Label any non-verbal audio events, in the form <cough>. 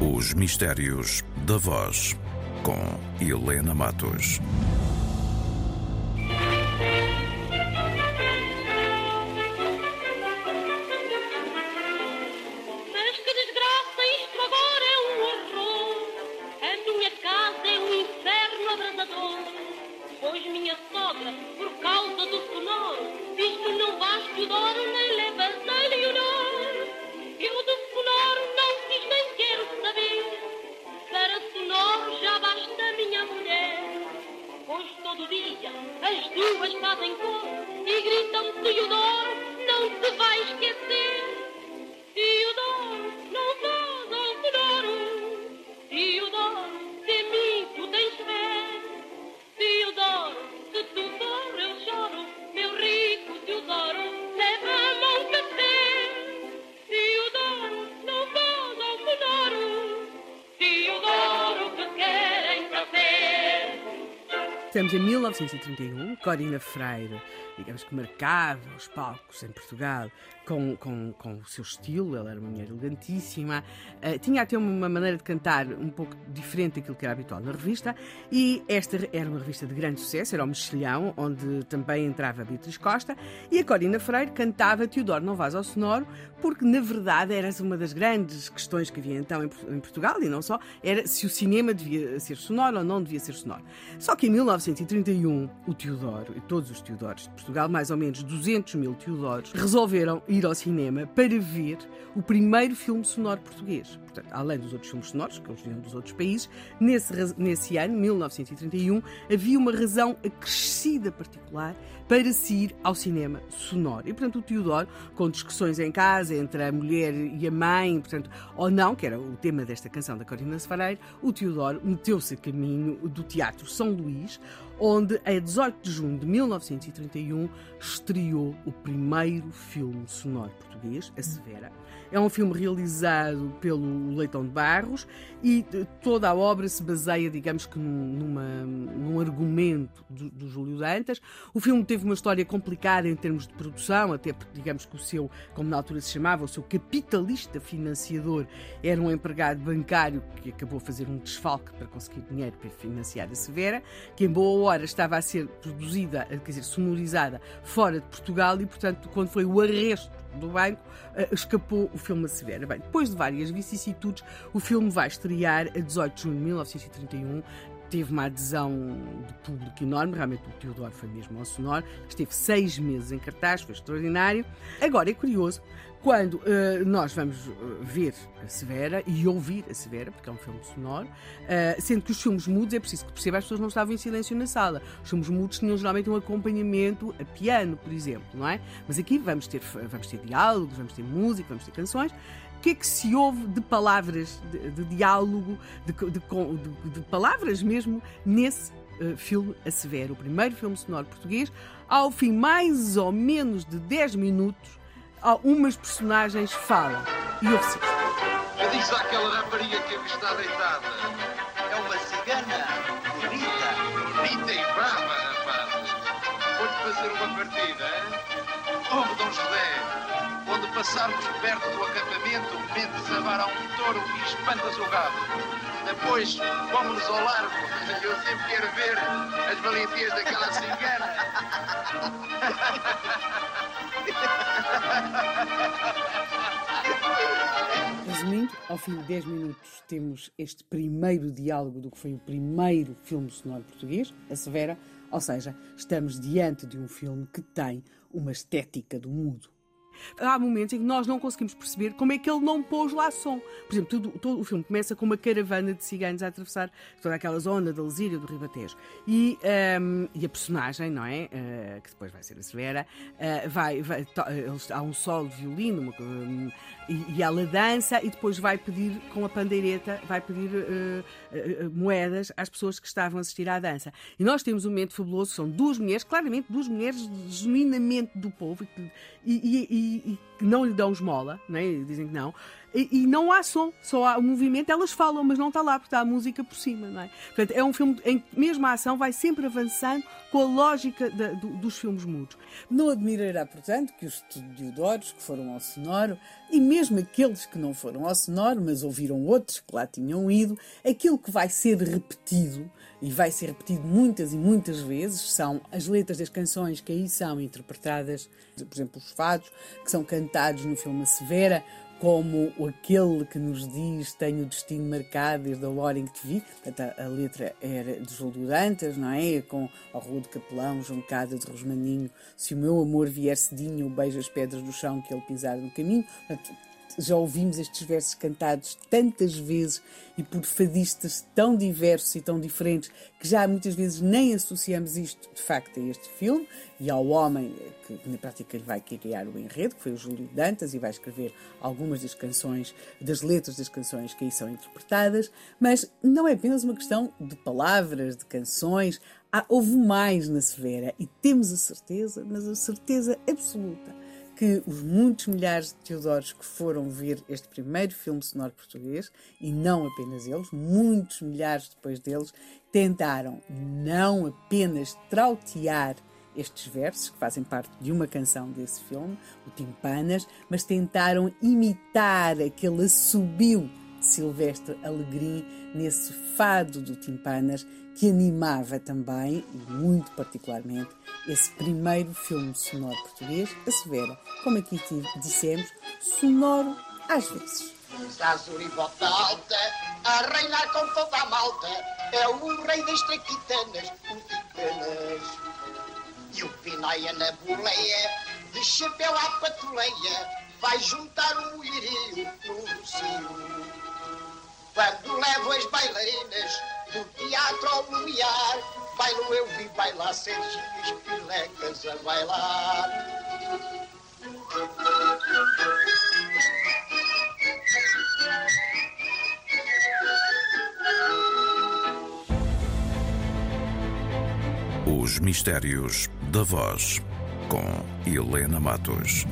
Os Mistérios da Voz, com Helena Matos. Te vai esquecer. Estamos em 1931, Corina Freire, digamos que marcava os palcos em Portugal com, com, com o seu estilo, ela era uma mulher elegantíssima, eh, tinha até uma maneira de cantar um pouco diferente daquilo que era habitual na revista, e esta era uma revista de grande sucesso, era o Mexilhão, onde também entrava Beatriz Costa, e a Corina Freire cantava Teodoro Não Vás ao Sonoro, porque na verdade era uma das grandes questões que havia então em, em Portugal, e não só, era se o cinema devia ser sonoro ou não devia ser sonoro. Só que em 1931, o Teodoro, e todos os Teodoros de Portugal, mais ou menos 200 mil Teodoros, resolveram ir ao cinema para ver o primeiro filme sonoro português. Portanto, além dos outros filmes sonoros, que eles vinham dos outros países, nesse, nesse ano, 1931, havia uma razão acrescida particular para se ir ao cinema sonoro. E, portanto, o Teodoro, com discussões em casa entre a mulher e a mãe, portanto, ou não, que era o tema desta canção da Corina Freire, o Teodoro meteu-se a caminho do Teatro São Luís, onde, a 18 de junho de 1931, estreou o primeiro filme sonoro português, A Severa. É um filme realizado pelo Leitão de Barros e eh, toda a obra se baseia, digamos que, num, numa- num argumento do, do Júlio Dantas. O filme teve uma história complicada em termos de produção, até porque, digamos que o seu, como na altura se chamava, o seu capitalista financiador era um empregado bancário que acabou a fazer um desfalque para conseguir dinheiro para financiar a Severa, que em boa hora estava a ser produzida, quer dizer, sonorizada fora de Portugal e, portanto, quando foi o arresto do banco, eh, escapou o filme a Severa. Bem, depois de várias vicissitudes, o filme vai estrear a 18 de junho de 1931. Teve uma adesão de público enorme, realmente o Teodoro foi mesmo ao sonoro, esteve seis meses em cartaz, foi extraordinário. Agora é curioso, quando eh, nós vamos eh, ver a Severa e ouvir a Severa, porque é um filme sonoro, eh, sendo que os filmes mudos, é preciso que perceba, as pessoas não estavam em silêncio na sala. Os filmes mudos tinham geralmente um acompanhamento a piano, por exemplo, não é? Mas aqui vamos ter, vamos ter diálogos, vamos ter música, vamos ter canções. O que é que se ouve de palavras, de, de diálogo, de, de- de- palavras mesmo, nesse filme A Severa, o primeiro filme sonoro português? Ao fim, mais ou menos de 10 minutos, há umas personagens falam. E ouve-se isto. Eu disse àquela rapariga que ali está deitada. É uma cigana bonita. Bonita e brava, rapazes. Vou-lhe fazer uma partida, hein? Ouve, Dom José. Quando passarmos perto do acampamento, metes a vara a um touro e espantas o gado. Depois, vamos-nos ao largo. Eu sempre quero ver as valentias daquela cigana. <laughs> <laughs> Resumindo, ao fim de 10 minutos temos este primeiro diálogo do que foi o primeiro filme sonoro português, A Severa, ou seja, estamos diante de um filme que tem uma estética do mudo. Há momentos em que nós não conseguimos perceber como é que ele não pôs lá som. Por exemplo, tudo- todo o filme começa com uma caravana de ciganos a atravessar toda aquela zona da Lesíria, do Ribatejo. E, ehm, e a personagem, não é? Eh, que depois vai ser a Severa, eh, vai, vai- to- eles- há um solo de violino uma hum, e, e ela dança e depois vai pedir, com a pandeireta, vai pedir eh, eh, eh, moedas às pessoas que estavam a assistir à dança. E nós temos um momento fabuloso, são duas mulheres, claramente duas mulheres genuinamente do povo, e, e- e- e, não lhe dão esmola, né? dizem que não, e, e, não há som, só há o movimento, elas falam, mas não está lá, porque está a música por cima. Não é? Portanto, é um filme em que mesmo a ação vai sempre avançando com a lógica dos filmes mudos. Não admirará, portanto, que os estudiosos que foram ao sonoro, e mesmo aqueles que não foram ao sonoro, mas ouviram outros que lá tinham ido, aquilo que vai ser repetido, e vai ser repetido muitas e muitas vezes, são as letras das canções que aí são interpretadas, por exemplo, os fados, que são cantados no filme Severa, como aquele que nos diz tenho o destino marcado desde a hora em que te vi. Portanto, a, letra era de Júlio Dantas, não é? Com a Rua de Capelão, Juncada de Rosmaninho, se o meu amor vier cedinho, beijo as pedras do chão que ele pisar no caminho. Portanto, já ouvimos estes versos cantados tantas vezes e por fadistas tão diversos e tão diferentes que já muitas vezes nem associamos isto de facto a este filme e ao homem que na prática vai criar o enredo, que foi o Júlio Dantas, e vai escrever algumas das canções, das letras das canções que aí são interpretadas, mas não é apenas uma questão de palavras, de canções, há, houve mais na Severa e temos a certeza, mas a certeza absoluta que os muitos milhares de Teodoros que foram ver este primeiro filme sonoro português, e não apenas eles, muitos milhares depois deles, tentaram não apenas trautear estes versos, que fazem parte de uma canção desse filme, o Timpanas, mas tentaram imitar aquele assobio Silvestre Alegrim nesse fado do Timpanas que animava também, e muito particularmente, esse primeiro filme sonoro português, A Severa, como aqui dissemos, sonoro às vezes. Zazur e bota alta, a reinar com toda a malta, é o rei das traquitanas, o Tipanas. E o Pinaia na boleia, de chapéu à patuleia, vai juntar o mulherio no rocio. Quando levo as bailarinas do teatro ao lumiar, bailo eu vi bailar Serginhos pilecas a bailar. Os Mistérios da Voz, com Helena Matos.